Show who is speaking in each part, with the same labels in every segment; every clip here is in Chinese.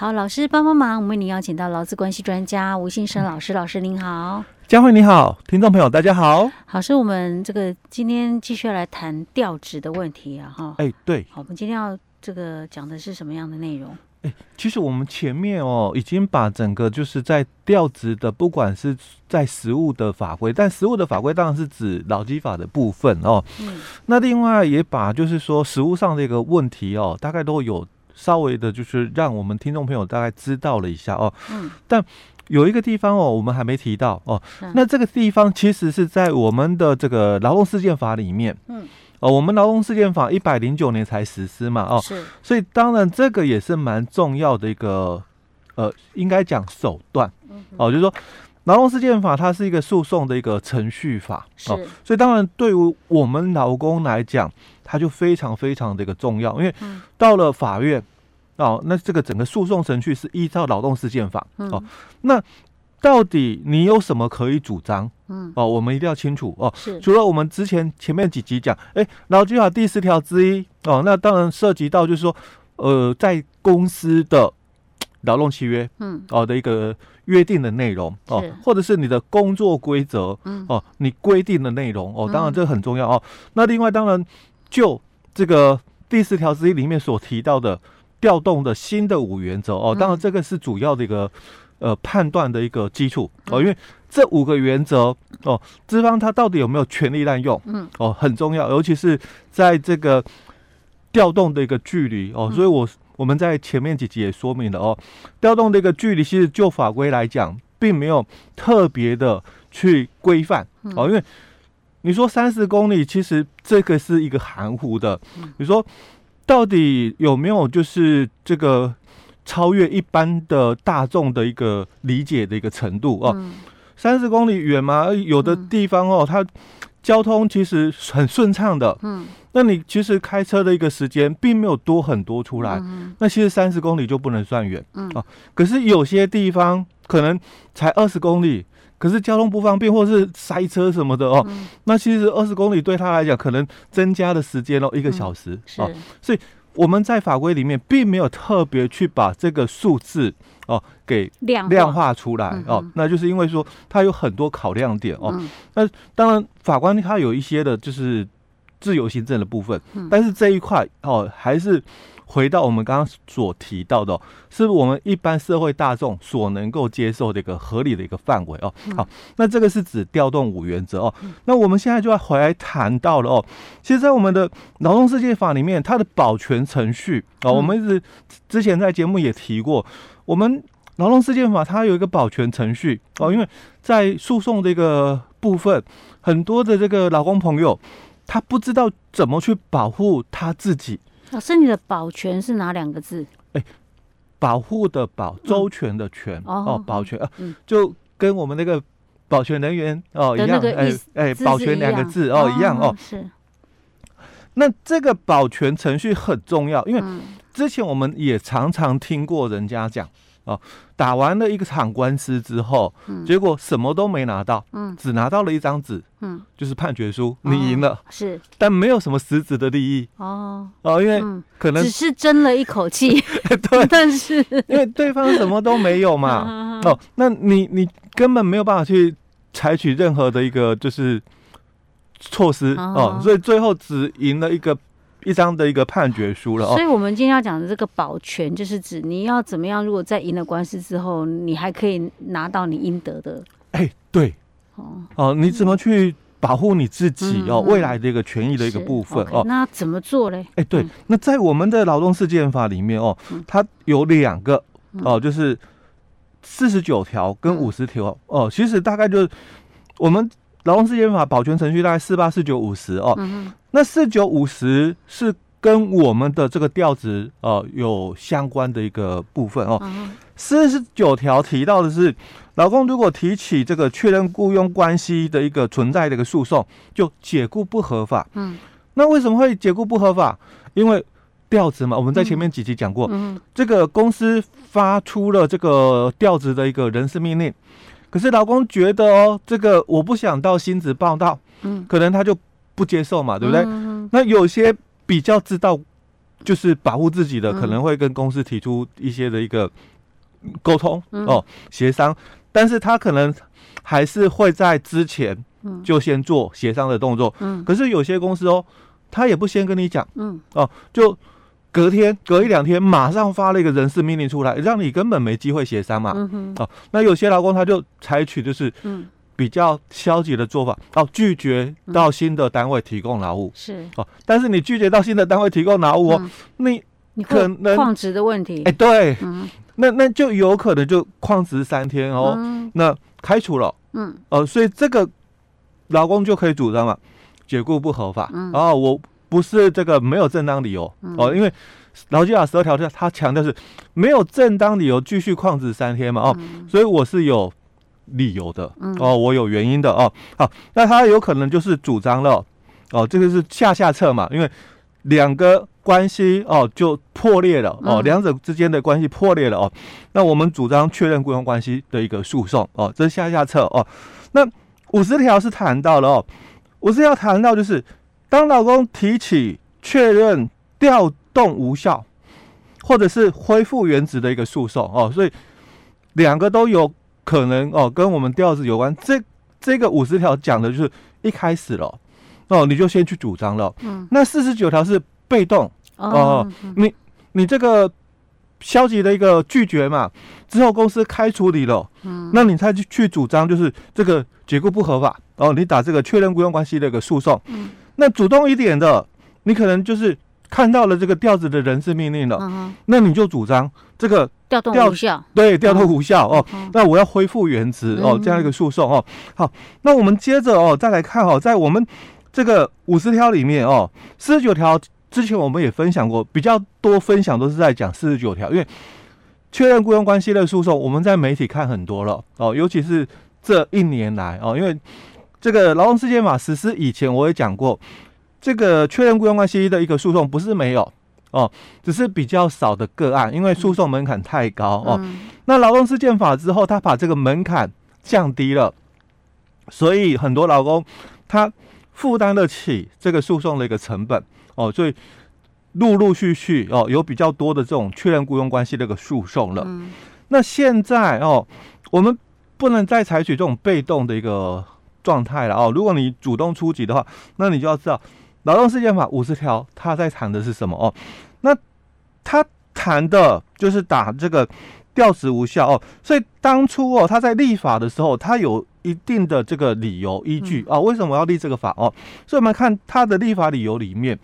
Speaker 1: 好，老师帮帮忙，我们为您邀请到劳资关系专家吴信生老师，老师您好，
Speaker 2: 佳慧你好，听众朋友大家好。
Speaker 1: 好，是我们这个今天继续要来谈调职的问题啊，哈。
Speaker 2: 哎，对。
Speaker 1: 好，我们今天要这个讲的是什么样的内容？
Speaker 2: 哎，其实我们前面哦，已经把整个就是在调职的，不管是在实务的法规，但实务的法规当然是指劳基法的部分哦。嗯。那另外也把就是说实务上的一个问题哦，大概都有。稍微的，就是让我们听众朋友大概知道了一下哦。嗯。但有一个地方哦，我们还没提到哦。那这个地方其实是在我们的这个劳动事件法里面。嗯。哦，我们劳动事件法一百零九年才实施嘛。哦。是。所以当然这个也是蛮重要的一个，呃，应该讲手段。嗯。哦，就是说劳动事件法它是一个诉讼的一个程序法。哦。所以当然对于我们劳工来讲。它就非常非常的一个重要，因为到了法院，哦，那这个整个诉讼程序是依照劳动事件法，哦，那到底你有什么可以主张？嗯，哦，我们一定要清楚哦。是，除了我们之前前面几集讲，哎，劳基法第十条之一，哦，那当然涉及到就是说，呃，在公司的劳动契约，嗯，哦的一个约定的内容，哦，或者是你的工作规则，嗯，哦，你规定的内容，哦，当然这个很重要哦。那另外当然。就这个第四条之一里面所提到的调动的新的五原则哦，当然这个是主要的一个呃判断的一个基础哦，因为这五个原则哦，资方他到底有没有权利滥用，嗯。哦很重要，尤其是在这个调动的一个距离哦，所以我我们在前面几集也说明了哦，调动的一个距离其实就法规来讲，并没有特别的去规范哦，因为。你说三十公里，其实这个是一个含糊的。你说到底有没有就是这个超越一般的大众的一个理解的一个程度哦？三十公里远吗？有的地方哦，它交通其实很顺畅的。嗯，那你其实开车的一个时间并没有多很多出来。那其实三十公里就不能算远。嗯，啊，可是有些地方可能才二十公里。可是交通不方便，或是塞车什么的哦，嗯、那其实二十公里对他来讲，可能增加的时间哦一个小时、嗯、哦，所以我们在法规里面并没有特别去把这个数字哦给量化。出来化哦，那就是因为说它有很多考量点哦，嗯、那当然法官他有一些的就是自由行政的部分，嗯、但是这一块哦还是。回到我们刚刚所提到的，是我们一般社会大众所能够接受的一个合理的一个范围哦。好，那这个是指调动五原则哦。那我们现在就要回来谈到了哦。其实，在我们的劳动世界法里面，它的保全程序啊，我们一直之前在节目也提过，我们劳动事件法它有一个保全程序哦，因为在诉讼这个部分，很多的这个劳工朋友他不知道怎么去保护他自己。
Speaker 1: 老师，你的保全是哪两个字？
Speaker 2: 哎，保护的保，周全的全哦，保全啊，就跟我们那个保全人员哦一样，哎哎，保全两个字哦一样哦。是。那这个保全程序很重要，因为之前我们也常常听过人家讲。哦，打完了一个场官司之后，嗯、结果什么都没拿到，嗯，只拿到了一张纸，嗯，就是判决书，你赢了，哦、是，但没有什么实质的利益，哦，哦，因为可能、嗯、只
Speaker 1: 是争了一口气，
Speaker 2: 对，
Speaker 1: 但是。
Speaker 2: 因为对方什么都没有嘛，哦，那你你根本没有办法去采取任何的一个就是措施哦，哦，所以最后只赢了一个。一张的一个判决书了哦，
Speaker 1: 所以我们今天要讲的这个保全，就是指你要怎么样，如果在赢了官司之后，你还可以拿到你应得的。
Speaker 2: 哎，对，哦。哦，你怎么去保护你自己哦？未来的一个权益的一个部分哦，
Speaker 1: 那怎么做嘞？
Speaker 2: 哎，对，那在我们的劳动事件法里面哦，它有两个哦，就是四十九条跟五十条哦，其实大概就是我们。劳动事件法保全程序大概四八四九五十哦，嗯、哼那四九五十是跟我们的这个调职呃有相关的一个部分哦。四十九条提到的是，老公如果提起这个确认雇佣关系的一个存在的一个诉讼，就解雇不合法。嗯，那为什么会解雇不合法？因为调职嘛，我们在前面几集讲过，嗯嗯、这个公司发出了这个调职的一个人事命令。可是老公觉得哦，这个我不想到新职报道，嗯，可能他就不接受嘛，对不对？嗯、那有些比较知道就是保护自己的，可能会跟公司提出一些的一个沟通、嗯、哦协商，但是他可能还是会在之前就先做协商的动作。嗯，可是有些公司哦，他也不先跟你讲，嗯哦，就隔天隔一两天马上发了一个人事命令出来，让你根本没机会协商嘛。哦，那有些劳工他就采取就是嗯。比较消极的做法，哦，拒绝到新的单位提供劳务、嗯、是。哦，但是你拒绝到新的单位提供劳务哦，那、嗯、你可能
Speaker 1: 旷职的问题，
Speaker 2: 哎、欸，对，嗯、那那就有可能就旷职三天哦，嗯、那开除了，嗯，哦、呃，所以这个劳工就可以主张了，解雇不合法，嗯，然后我不是这个没有正当理由、嗯、哦，因为劳基法十二条他强调是没有正当理由继续旷职三天嘛，哦，嗯、所以我是有。理由的哦，我有原因的哦。好，那他有可能就是主张了哦，这个是下下策嘛，因为两个关系哦就破裂了哦，两者之间的关系破裂了哦。那我们主张确认雇佣关系的一个诉讼哦，这是下下策哦。那五十条是谈到了哦，五十条谈到就是当老公提起确认调动无效或者是恢复原职的一个诉讼哦，所以两个都有。可能哦，跟我们调子有关。这这个五十条讲的就是一开始了哦，你就先去主张了。嗯，那四十九条是被动。哦，你你这个消极的一个拒绝嘛，之后公司开除你了，嗯，那你再去去主张就是这个解雇不合法。哦，你打这个确认雇佣关系的一个诉讼。嗯，那主动一点的，你可能就是。看到了这个调子的人事命令了，嗯、那你就主张这个
Speaker 1: 调动无效，
Speaker 2: 对，调动无效、嗯、哦。嗯、那我要恢复原职、嗯、哦，这样一个诉讼哦。好，那我们接着哦，再来看哦，在我们这个五十条里面哦，四十九条之前我们也分享过，比较多分享都是在讲四十九条，因为确认雇佣关系的诉讼，我们在媒体看很多了哦，尤其是这一年来哦，因为这个劳动事件法实施以前，我也讲过。这个确认雇佣关系的一个诉讼不是没有哦，只是比较少的个案，因为诉讼门槛太高哦。嗯、那劳动事件法之后，他把这个门槛降低了，所以很多劳工他负担得起这个诉讼的一个成本哦，所以陆陆续续哦有比较多的这种确认雇佣关系的一个诉讼了。嗯、那现在哦，我们不能再采取这种被动的一个状态了哦。如果你主动出击的话，那你就要知道。劳动事件法五十条，他在谈的是什么哦？那他谈的就是打这个调职无效哦。所以当初哦，他在立法的时候，他有一定的这个理由依据啊。为什么要立这个法哦？所以我们看他的立法理由里面，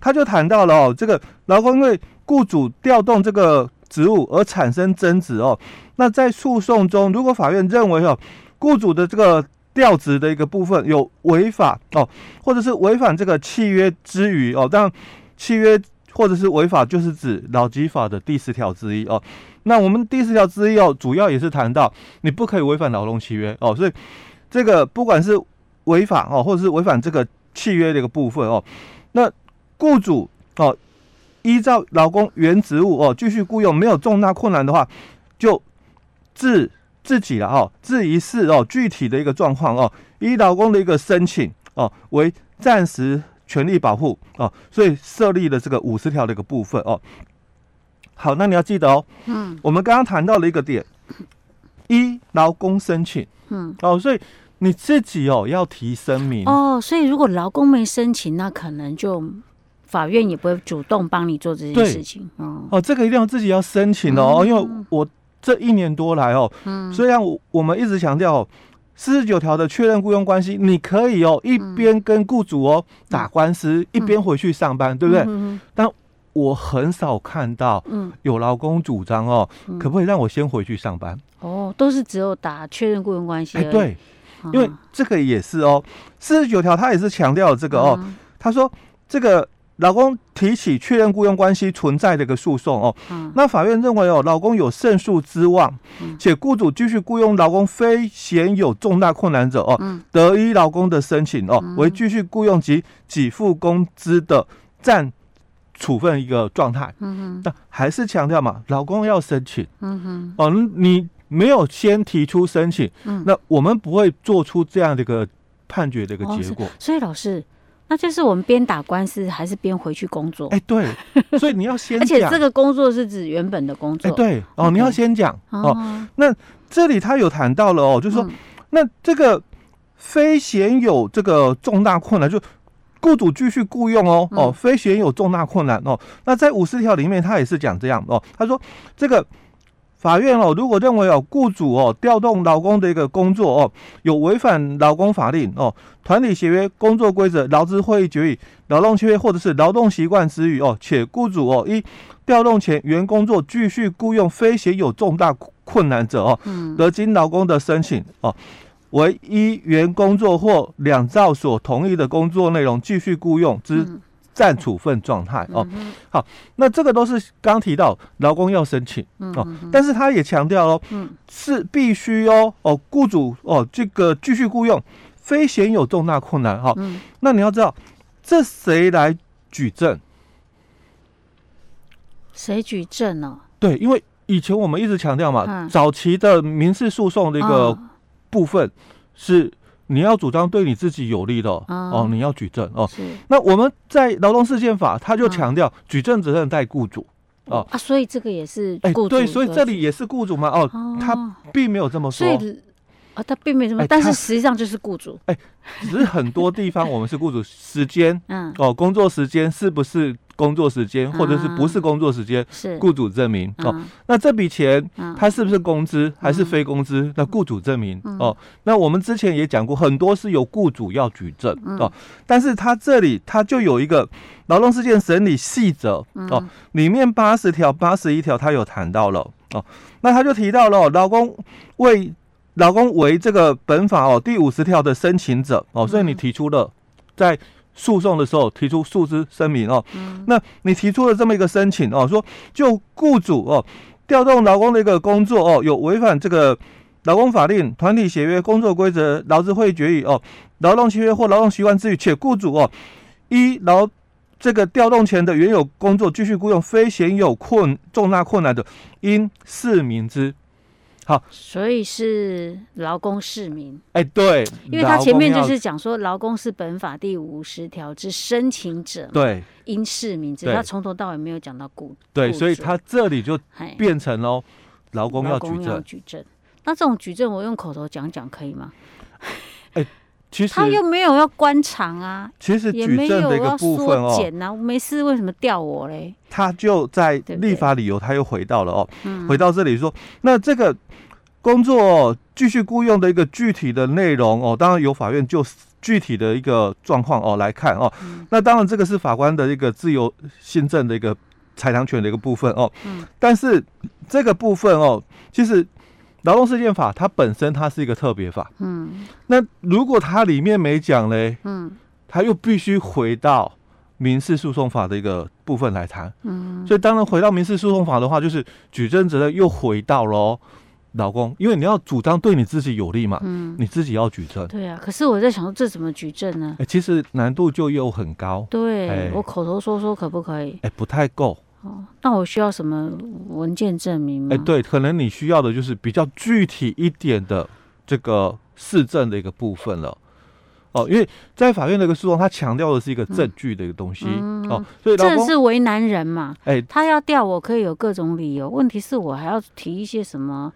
Speaker 2: 他就谈到了哦，这个劳工因为雇主调动这个职务而产生争执哦。那在诉讼中，如果法院认为哦，雇主的这个调职的一个部分有违法哦，或者是违反这个契约之余哦，当然契约或者是违法就是指劳基法的第十条之一哦。那我们第十条之一哦，主要也是谈到你不可以违反劳动契约哦，所以这个不管是违法哦，或者是违反这个契约的一个部分哦，那雇主哦依照劳工原职务哦继续雇佣没有重大困难的话，就自。自己了哦，自疑是哦，具体的一个状况哦，以劳工的一个申请哦，为暂时权利保护哦，所以设立了这个五十条的一个部分哦。好，那你要记得哦，嗯，我们刚刚谈到了一个点，一劳工申请，嗯，哦，所以你自己哦要提声明。
Speaker 1: 哦，所以如果劳工没申请，那可能就法院也不会主动帮你做这件事情，
Speaker 2: 哦，哦，这个一定要自己要申请哦，嗯、因为我。这一年多来哦，嗯，虽然我我们一直强调四十九条的确认雇佣关系，你可以哦一边跟雇主哦打官司，一边回去上班，对不对？但我很少看到有劳工主张哦，可不可以让我先回去上班？
Speaker 1: 哦，都是只有打确认雇佣关系。哎，
Speaker 2: 对，因为这个也是哦，四十九条他也是强调了这个哦，他说这个。劳工提起确认雇佣关系存在的一个诉讼哦，嗯、那法院认为哦，老公有胜诉之望，嗯、且雇主继续雇佣老公非显有重大困难者哦，嗯、得依老公的申请哦，为继续雇佣及给付工资的暂处分一个状态。嗯哼，但还是强调嘛，老公要申请。嗯哼，哦，你没有先提出申请，嗯、那我们不会做出这样的一个判决的一个结果。
Speaker 1: 哦、所以老师。那就是我们边打官司还是边回去工作？
Speaker 2: 哎，对，所以你要先讲，
Speaker 1: 而且这个工作是指原本的工作。
Speaker 2: 哎，对哦，你要先讲哦。那这里他有谈到了哦，就是说，那这个非显有这个重大困难，就雇主继续雇佣哦哦，非显有重大困难哦。那在五十条里面，他也是讲这样哦，他说这个。法院哦，如果认为哦，雇主哦调动劳工的一个工作哦，有违反劳工法令哦、团体协约、工作规则、劳资会议决议、劳动契约或者是劳动习惯之余哦，且雇主哦一调动前原工作继续雇佣非显有重大困难者哦，得经劳工的申请哦，为一原工作或两造所同意的工作内容继续雇佣之。暂处分状态哦，好，那这个都是刚提到劳工要申请哦，但是他也强调哦，是必须哦哦，雇主哦这个继续雇佣，非显有重大困难哈。那你要知道，这谁来举证？
Speaker 1: 谁举证呢？
Speaker 2: 对，因为以前我们一直强调嘛，早期的民事诉讼的一个部分是。你要主张对你自己有利的哦，哦你要举证哦。是。那我们在劳动事件法，他就强调举证责任在雇主哦。
Speaker 1: 啊，所以这个也是雇主。
Speaker 2: 对，所以这里也是雇主嘛。哦，他并没有这
Speaker 1: 么说。啊，他并没有这么，但是实际上就是雇主。
Speaker 2: 哎，只是很多地方我们是雇主，时间，嗯，哦，工作时间是不是？工作时间或者是不是工作时间，是雇主证明哦。那这笔钱，它是不是工资还是非工资？那雇主证明哦。那我们之前也讲过，很多是由雇主要举证哦。但是他这里他就有一个劳动事件审理细则哦，里面八十条、八十一条他有谈到了哦。那他就提到了劳工为劳工为这个本法哦第五十条的申请者哦，所以你提出了在。诉讼的时候提出诉之声明哦，嗯、那你提出了这么一个申请哦，说就雇主哦调动劳工的一个工作哦，有违反这个劳工法令、团体协约、工作规则、劳资会议决议哦、劳动契约或劳动习惯之余，且雇主哦一劳这个调动前的原有工作继续雇佣非显有困重大困难的，应释明之。好，
Speaker 1: 所以是劳工市民。
Speaker 2: 哎，对，
Speaker 1: 因为他前面就是讲说，劳工是本法第五十条之申请者，对，应释明之。他从头到尾没有讲到雇，
Speaker 2: 对，所以他这里就变成了劳工要举证。
Speaker 1: 举证，那这种举证我用口头讲讲可以吗？
Speaker 2: 哎，其实
Speaker 1: 他又没有要关场啊，
Speaker 2: 其实举证的一个部分哦，
Speaker 1: 减啊，没事为什么调我嘞？
Speaker 2: 他就在立法理由，他又回到了哦，回到这里说，那这个。工作继续雇佣的一个具体的内容哦，当然由法院就具体的一个状况哦来看哦。嗯、那当然这个是法官的一个自由新政的一个裁量权的一个部分哦。嗯。但是这个部分哦，其实劳动事件法它本身它是一个特别法。嗯。那如果它里面没讲嘞，嗯，它又必须回到民事诉讼法的一个部分来谈。嗯。所以当然回到民事诉讼法的话，就是举证责任又回到了。劳工，因为你要主张对你自己有利嘛，嗯，你自己要举证。
Speaker 1: 对啊，可是我在想说，这怎么举证呢？
Speaker 2: 哎，其实难度就又很高。
Speaker 1: 对，诶我口头说说可不可以？
Speaker 2: 哎，不太够。
Speaker 1: 哦，那我需要什么文件证明吗？
Speaker 2: 哎，对，可能你需要的就是比较具体一点的这个市政的一个部分了。哦，因为在法院的一个诉讼，他强调的是一个证据的一个东西。嗯、哦，所以这
Speaker 1: 是为难人嘛？哎，他要调我可以有各种理由，问题是我还要提一些什么？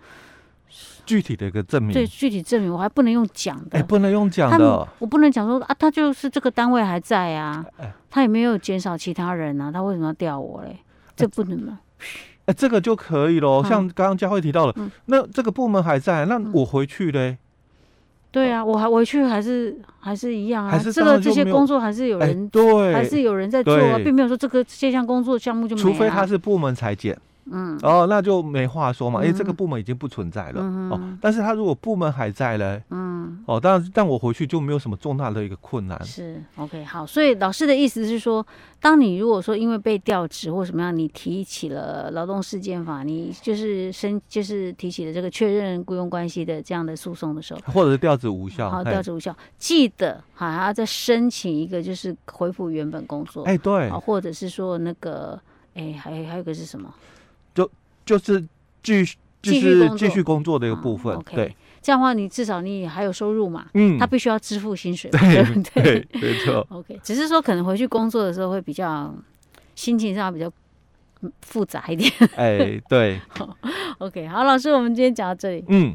Speaker 2: 具体的一个证明，
Speaker 1: 对，具体证明我还不能用讲的，
Speaker 2: 哎，不能用讲的，
Speaker 1: 我不能讲说啊，他就是这个单位还在啊，他也没有减少其他人啊，他为什么要调我嘞？这不能吗？
Speaker 2: 哎，这个就可以喽。像刚刚佳慧提到了，那这个部门还在，那我回去嘞？
Speaker 1: 对啊，我还回去还是还是一样啊，还是这个这些工作还是有人
Speaker 2: 对，
Speaker 1: 还是有人在做啊，并没有说这个这项工作项目就没有，
Speaker 2: 除非他是部门裁减。嗯，哦，那就没话说嘛，因为这个部门已经不存在了，嗯、哦。但是他如果部门还在嘞？嗯，哦，当然，但我回去就没有什么重大的一个困难。
Speaker 1: 是，OK，好。所以老师的意思是说，当你如果说因为被调职或什么样，你提起了劳动事件法，你就是申就是提起了这个确认雇佣关系的这样的诉讼的时候，
Speaker 2: 或者是调职无效，
Speaker 1: 好，调职无效，记得好还要再申请一个就是恢复原本工作，
Speaker 2: 哎，对，
Speaker 1: 或者是说那个，哎，还还有个是什么？
Speaker 2: 就就是继续继续继续工作的一个部分，对，
Speaker 1: 这样的话你至少你还有收入嘛。
Speaker 2: 嗯，
Speaker 1: 他必须要支付薪水，
Speaker 2: 对
Speaker 1: 对不对？
Speaker 2: 对，没错。
Speaker 1: OK，只是说可能回去工作的时候会比较心情上比较复杂一点。
Speaker 2: 哎，对。
Speaker 1: OK，好，老师，我们今天讲到这里。
Speaker 2: 嗯。